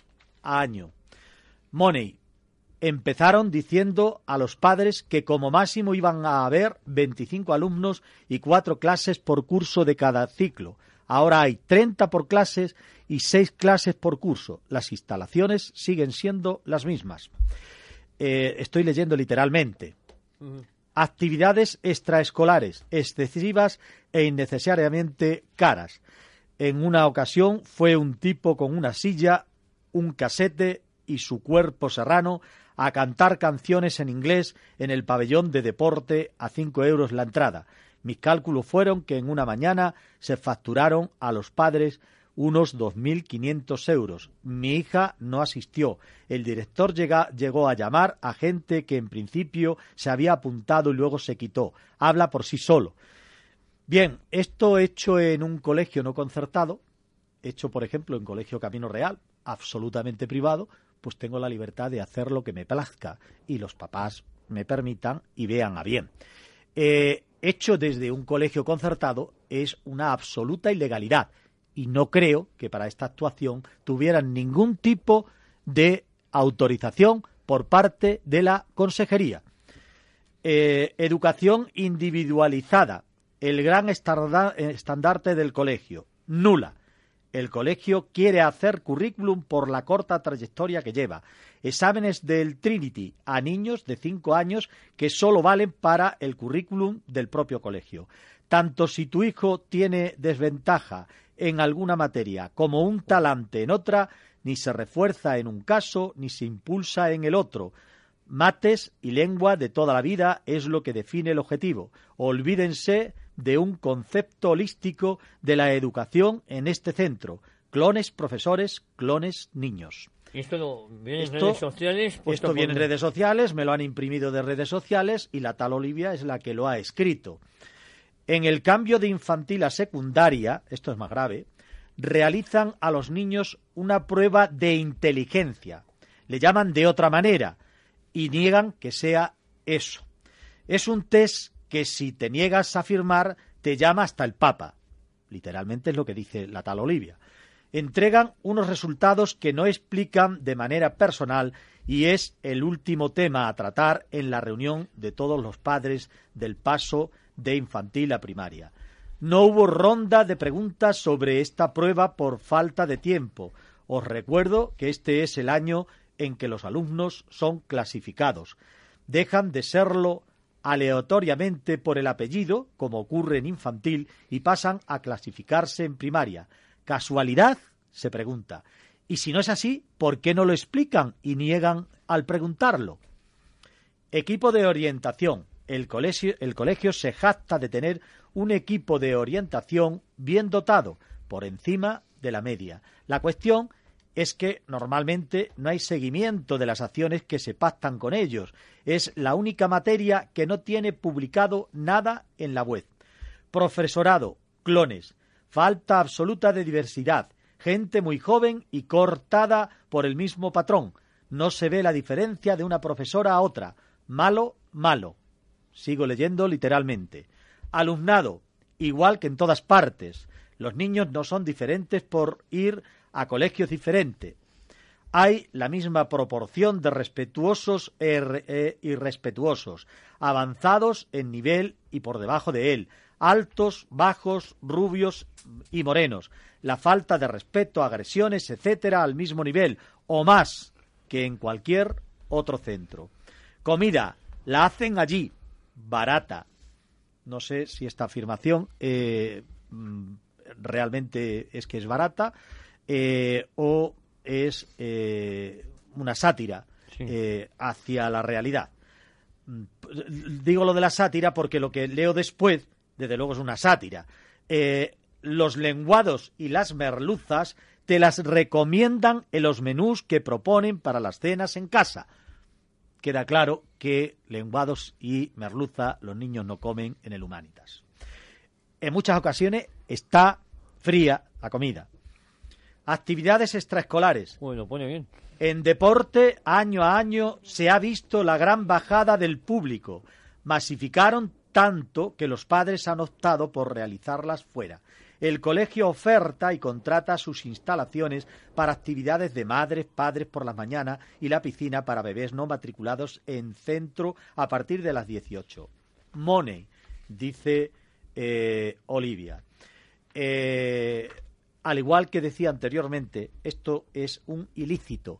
a año. Money, empezaron diciendo a los padres que como máximo iban a haber 25 alumnos y cuatro clases por curso de cada ciclo. Ahora hay 30 por clases y seis clases por curso. Las instalaciones siguen siendo las mismas. Eh, estoy leyendo literalmente. Actividades extraescolares, excesivas e innecesariamente caras. En una ocasión fue un tipo con una silla, un casete y su cuerpo serrano a cantar canciones en inglés en el pabellón de deporte a cinco euros la entrada. Mis cálculos fueron que en una mañana se facturaron a los padres unos 2.500 euros. Mi hija no asistió. El director llegó a llamar a gente que en principio se había apuntado y luego se quitó. Habla por sí solo. Bien, esto hecho en un colegio no concertado, hecho por ejemplo en Colegio Camino Real, absolutamente privado, pues tengo la libertad de hacer lo que me plazca y los papás me permitan y vean a bien. Eh, hecho desde un colegio concertado es una absoluta ilegalidad y no creo que para esta actuación tuvieran ningún tipo de autorización por parte de la consejería. Eh, educación individualizada, el gran estandarte del colegio, nula. El colegio quiere hacer currículum por la corta trayectoria que lleva. Exámenes del Trinity a niños de 5 años que solo valen para el currículum del propio colegio. Tanto si tu hijo tiene desventaja en alguna materia como un talante en otra, ni se refuerza en un caso ni se impulsa en el otro. Mates y lengua de toda la vida es lo que define el objetivo. Olvídense de un concepto holístico de la educación en este centro. Clones profesores, clones niños. Esto viene en redes sociales. Esto viene en redes sociales, me lo han imprimido de redes sociales y la tal Olivia es la que lo ha escrito. En el cambio de infantil a secundaria, esto es más grave, realizan a los niños una prueba de inteligencia. Le llaman de otra manera y niegan que sea eso. Es un test que si te niegas a firmar te llama hasta el Papa. Literalmente es lo que dice la tal Olivia. Entregan unos resultados que no explican de manera personal y es el último tema a tratar en la reunión de todos los padres del paso de infantil a primaria. No hubo ronda de preguntas sobre esta prueba por falta de tiempo. Os recuerdo que este es el año en que los alumnos son clasificados. Dejan de serlo aleatoriamente por el apellido, como ocurre en infantil, y pasan a clasificarse en primaria. ¿Casualidad? se pregunta. Y si no es así, ¿por qué no lo explican y niegan al preguntarlo? Equipo de orientación. El colegio, el colegio se jacta de tener un equipo de orientación bien dotado, por encima de la media. La cuestión es que normalmente no hay seguimiento de las acciones que se pactan con ellos. Es la única materia que no tiene publicado nada en la web. Profesorado, clones, falta absoluta de diversidad, gente muy joven y cortada por el mismo patrón. No se ve la diferencia de una profesora a otra. Malo, malo. Sigo leyendo literalmente. Alumnado, igual que en todas partes. Los niños no son diferentes por ir a colegios diferentes. Hay la misma proporción de respetuosos e, e irrespetuosos, avanzados en nivel y por debajo de él, altos, bajos, rubios y morenos. La falta de respeto, agresiones, etcétera, al mismo nivel o más que en cualquier otro centro. Comida, la hacen allí, barata. No sé si esta afirmación eh, mm, realmente es que es barata eh, o es eh, una sátira hacia la realidad. Mm, digo lo de la sátira porque lo que leo después, desde luego, es una sátira. los lenguados y las merluzas te las recomiendan en los menús que proponen para las cenas en casa queda claro que lenguados y merluza los niños no comen en el Humanitas. En muchas ocasiones está fría la comida. Actividades extraescolares. Bueno, pone bien. En deporte, año a año, se ha visto la gran bajada del público. Masificaron tanto que los padres han optado por realizarlas fuera. El colegio oferta y contrata sus instalaciones para actividades de madres, padres por las mañanas y la piscina para bebés no matriculados en centro a partir de las 18. Money, dice eh, Olivia. Eh, al igual que decía anteriormente, esto es un ilícito,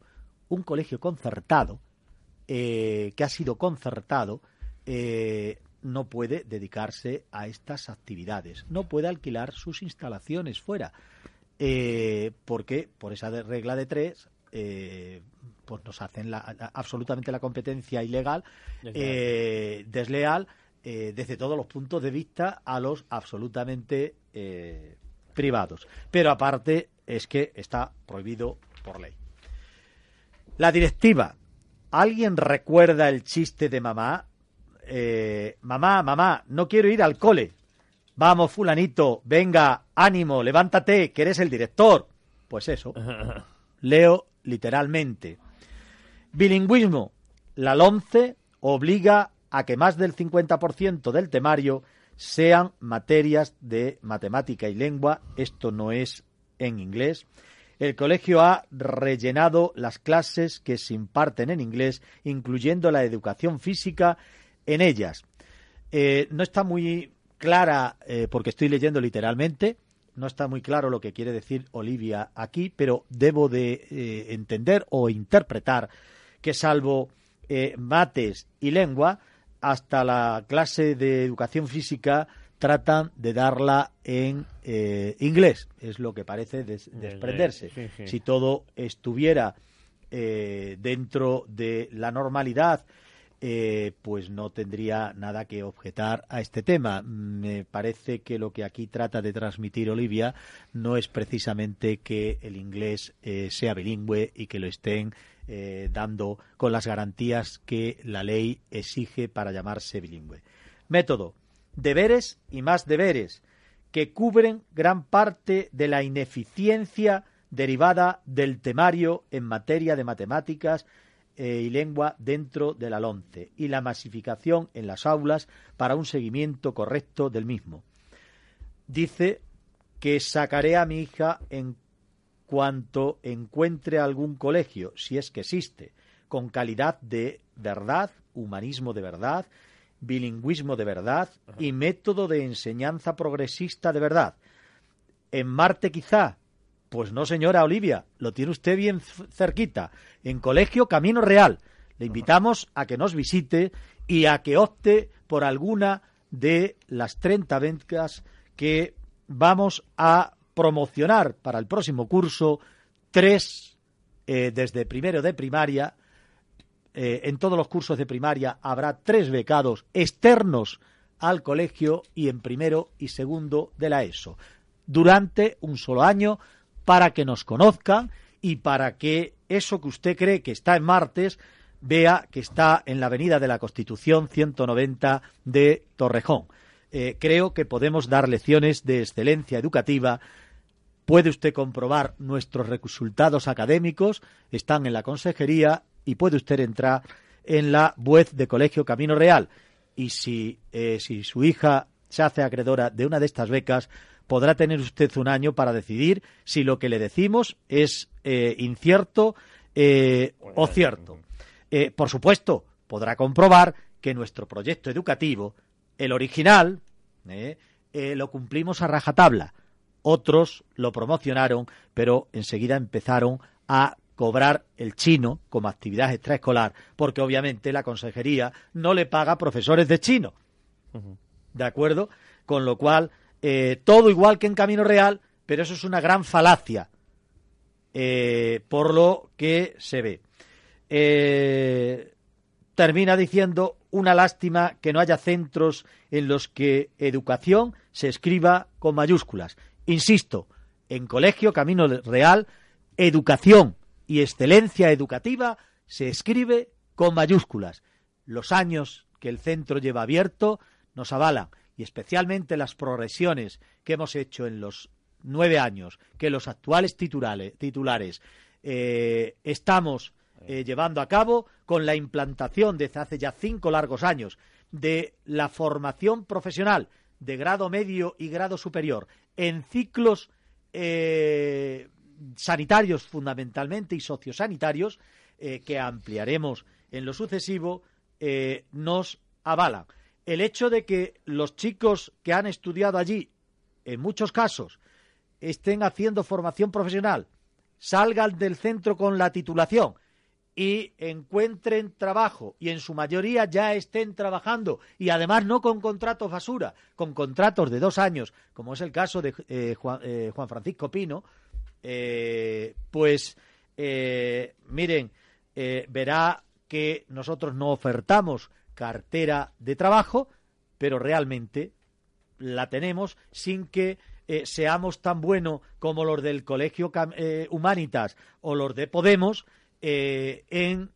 un colegio concertado, eh, que ha sido concertado, no puede dedicarse a estas actividades, no puede alquilar sus instalaciones fuera, eh, porque por esa regla de tres eh, pues nos hacen la, absolutamente la competencia ilegal, desleal, eh, desde todos los puntos de vista a los absolutamente privados. Pero aparte es que está prohibido por ley. La directiva. ¿Alguien recuerda el chiste de mamá? Eh, mamá, mamá, no quiero ir al cole. Vamos, fulanito, venga, ánimo, levántate, que eres el director. Pues eso, leo literalmente. Bilingüismo. La LOMCE obliga a que más del 50% del temario sean materias de matemática y lengua. Esto no es en inglés. El colegio ha rellenado las clases que se imparten en inglés, incluyendo la educación física en ellas. Eh, no está muy clara, eh, porque estoy leyendo literalmente, no está muy claro lo que quiere decir Olivia aquí, pero debo de eh, entender o interpretar que salvo mates y lengua, hasta la clase de educación física tratan de darla en inglés. Es lo que parece desprenderse. Si todo estuviera dentro de la normalidad eh, pues no tendría nada que objetar a este tema. Me parece que lo que aquí trata de transmitir Olivia no es precisamente que el inglés eh, sea bilingüe y que lo estén eh, dando con las garantías que la ley exige para llamarse bilingüe. Método. Deberes y más deberes que cubren gran parte de la ineficiencia derivada del temario en materia de matemáticas eh, y lengua dentro de la LONCE y la masificación en las aulas para un seguimiento correcto del mismo. Dice que sacaré a mi hija en cuanto encuentre algún colegio, si es que existe, con calidad de verdad, humanismo de verdad, bilingüismo de verdad y método de enseñanza progresista de verdad. En Marte quizá, pues no, señora Olivia, lo tiene usted bien cerquita, en Colegio Camino Real. Le invitamos a que nos visite y a que opte por alguna de las 30 becas que vamos a promocionar para el próximo curso, tres eh, desde primero de primaria. Eh, en todos los cursos de primaria habrá tres becados externos al colegio y en primero y segundo de la ESO. Durante un solo año para que nos conozcan y para que eso que usted cree que está en martes vea que está en la Avenida de la Constitución 190 de Torrejón. Eh, creo que podemos dar lecciones de excelencia educativa. Puede usted comprobar nuestros resultados académicos, están en la consejería y puede usted entrar en la web de Colegio Camino Real. Y si, eh, si su hija se hace acreedora de una de estas becas, podrá tener usted un año para decidir si lo que le decimos es eh, incierto eh, o cierto. Por supuesto, podrá comprobar que nuestro proyecto educativo, el original, lo cumplimos a rajatabla. Otros lo promocionaron, pero enseguida empezaron a cobrar el chino como actividad extraescolar, porque obviamente la consejería no le paga profesores de chino. ¿De acuerdo? Con lo cual, eh, todo igual que en Camino Real, pero eso es una gran falacia, eh, por lo que se ve. Eh, termina diciendo una lástima que no haya centros en los que educación se escriba con mayúsculas. Insisto, en Colegio Camino Real, educación y excelencia educativa se escribe con mayúsculas. Los años que el centro lleva abierto nos avalan y especialmente las progresiones que hemos hecho en los nueve años que los actuales titulares eh, estamos eh, llevando a cabo con la implantación desde hace ya cinco largos años de la formación profesional de grado medio y grado superior en ciclos eh, sanitarios fundamentalmente y sociosanitarios que ampliaremos en lo sucesivo nos avalan. El hecho de que los chicos que han estudiado allí, en muchos casos, estén haciendo formación profesional, salgan del centro con la titulación y encuentren trabajo y en su mayoría ya estén trabajando y además no con contratos basura, con contratos de dos años, como es el caso de eh, eh, Juan, Francisco Pino, eh, pues miren, verá que nosotros no ofertamos cartera de trabajo, pero realmente la tenemos sin que eh, seamos tan buenos como los del Colegio eh, Humanitas o los de Podemos eh, en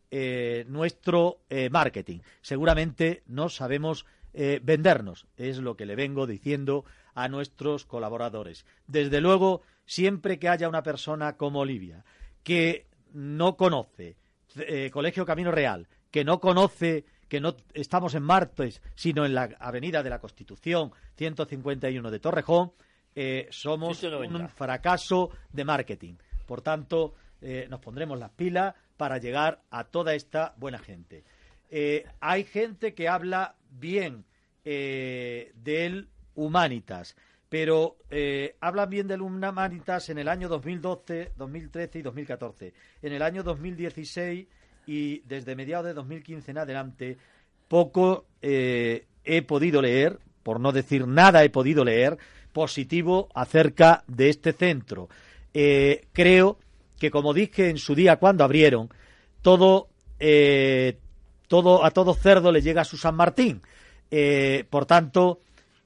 nuestro marketing. Seguramente no sabemos vendernos, es lo que le vengo diciendo a nuestros colaboradores. Desde luego, siempre que haya una persona como Olivia que no conoce Colegio Camino Real, que no conoce que no estamos en Martes, sino en la Avenida de la Constitución 151 de Torrejón, eh, somos un fracaso de marketing. Por tanto, eh, nos pondremos las pilas para llegar a toda esta buena gente. Eh, hay gente que habla bien del Humanitas, pero hablan bien del Humanitas en el año 2012, 2013 y 2014. En el año 2016 y desde mediados de 2015 en adelante poco eh, he podido leer, por no decir nada he podido leer, positivo acerca de este centro. Eh, creo que, como dije en su día cuando abrieron, todo, eh, todo a todo cerdo le llega a su San Martín. por tanto,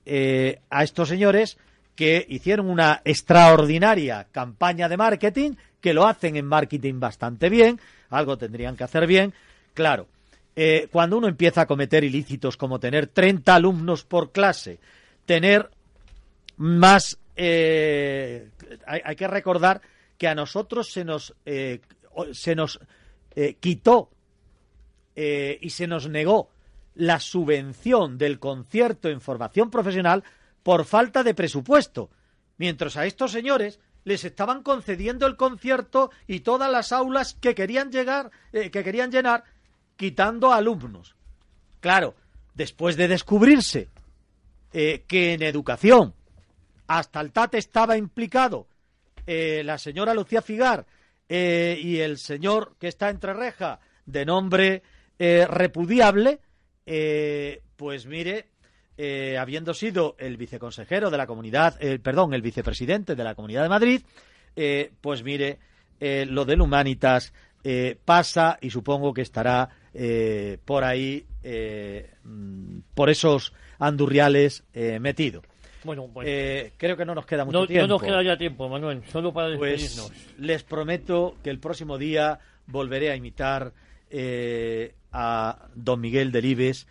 a estos señores que hicieron una extraordinaria campaña de marketing, que lo hacen en marketing bastante bien, algo tendrían que hacer bien. Claro, eh, cuando uno empieza a cometer ilícitos como tener 30 alumnos por clase, tener más... Eh, hay, que recordar que a nosotros se nos, eh, se nos quitó y se nos negó la subvención del concierto en formación profesional por falta de presupuesto, mientras a estos señores les estaban concediendo el concierto y todas las aulas que querían llegar, eh, que querían llenar, quitando alumnos. Claro, después de descubrirse eh, que en educación hasta el TAT estaba implicado eh, la señora Lucía Figar y el señor que está entre reja de nombre repudiable, pues mire, eh, habiendo sido el viceconsejero de la comunidad, perdón, el vicepresidente de la Comunidad de Madrid, eh, pues mire, eh, lo del Humanitas pasa y supongo que estará por ahí, mm, por esos andurriales metido. Bueno, creo que no nos queda mucho tiempo. No nos queda ya tiempo, Manuel, solo para pues despedirnos. les prometo que el próximo día volveré a imitar a don Miguel Delibes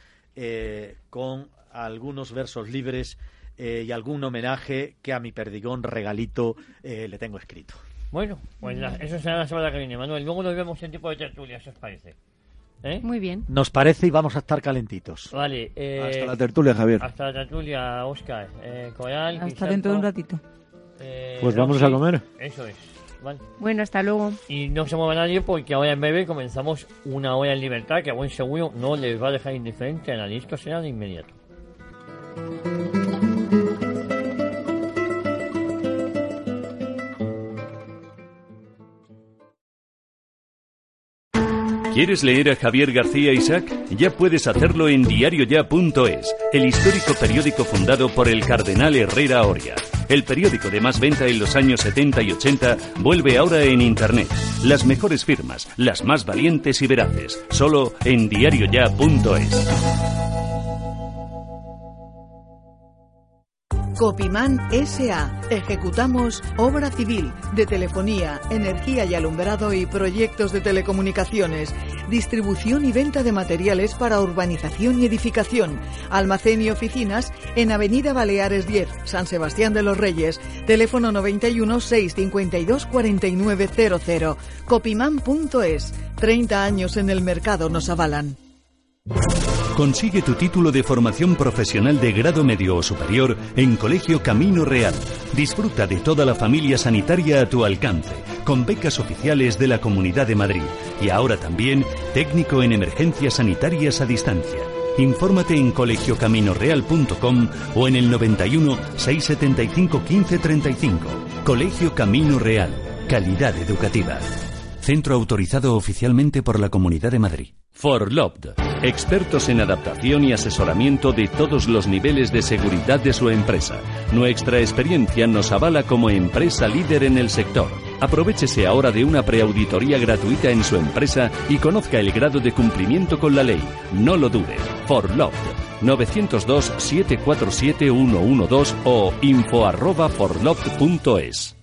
con algunos versos libres eh, y algún homenaje que a mi perdigón regalito eh, le tengo escrito. Bueno, pues eso será la semana que viene, Manuel. Luego nos vemos en tipo de tertulia, si os parece. ¿Eh? Muy bien. Nos parece y vamos a estar calentitos. Vale. Eh, hasta la tertulia, Javier. Hasta la tertulia, Oscar. Eh, Coral, hasta dentro de un ratito. Eh, pues vamos a comer. Eso es. Bueno, hasta luego. Y no se mueva nadie porque ahora en breve comenzamos una hora en libertad que a buen seguro no les va a dejar indiferente. a la disco será de inmediato. ¿Quieres leer a Javier García Isaac? Ya puedes hacerlo en diarioya.es, el histórico periódico fundado por el cardenal Herrera Oria. El periódico de más venta en los años 70 y 80 vuelve ahora en Internet. Las mejores firmas, las más valientes y veraces, solo en diarioya.es. Copimán SA. Ejecutamos obra civil de telefonía, energía y alumbrado y proyectos de telecomunicaciones, distribución y venta de materiales para urbanización y edificación, almacén y oficinas en Avenida Baleares 10, San Sebastián de los Reyes, teléfono 91 652 4900. Copimán.es. 30 años en el mercado nos avalan. Consigue tu título de formación profesional de grado medio o superior en Colegio Camino Real. Disfruta de toda la familia sanitaria a tu alcance, con becas oficiales de la Comunidad de Madrid y ahora también técnico en emergencias sanitarias a distancia. Infórmate en colegiocaminoreal.com o en el 91 675 1535. Colegio Camino Real. Calidad educativa. Centro autorizado oficialmente por la Comunidad de Madrid. For Loved. Expertos en adaptación y asesoramiento de todos los niveles de seguridad de su empresa. Nuestra experiencia nos avala como empresa líder en el sector. Aprovechese ahora de una preauditoría gratuita en su empresa y conozca el grado de cumplimiento con la ley. No lo dude. For Loved. 902 747 112 o info arroba forloved.es.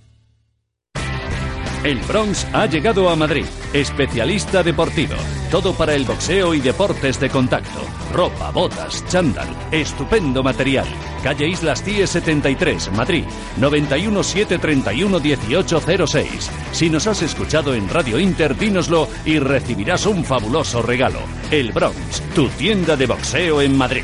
El Bronx ha llegado a Madrid. Especialista deportivo. Todo para el boxeo y deportes de contacto. Ropa, botas, chándal. Estupendo material. Calle Islas CIE 73, Madrid. 91 731 1806. Si nos has escuchado en Radio Inter, dínoslo y recibirás un fabuloso regalo. El Bronx, tu tienda de boxeo en Madrid.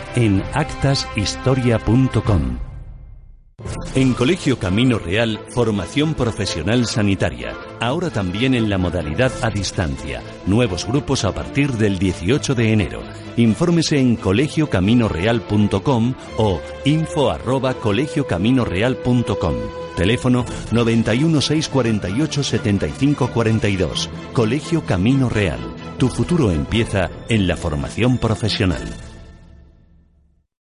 en actashistoria.com. En Colegio Camino Real, formación profesional sanitaria. Ahora también en la modalidad a distancia. Nuevos grupos a partir del 18 de enero. Infórmese en colegiocaminoreal.com o info arroba colegiocaminoreal.com. Teléfono 91 648 75 42. Colegio Camino Real. Tu futuro empieza en la formación profesional.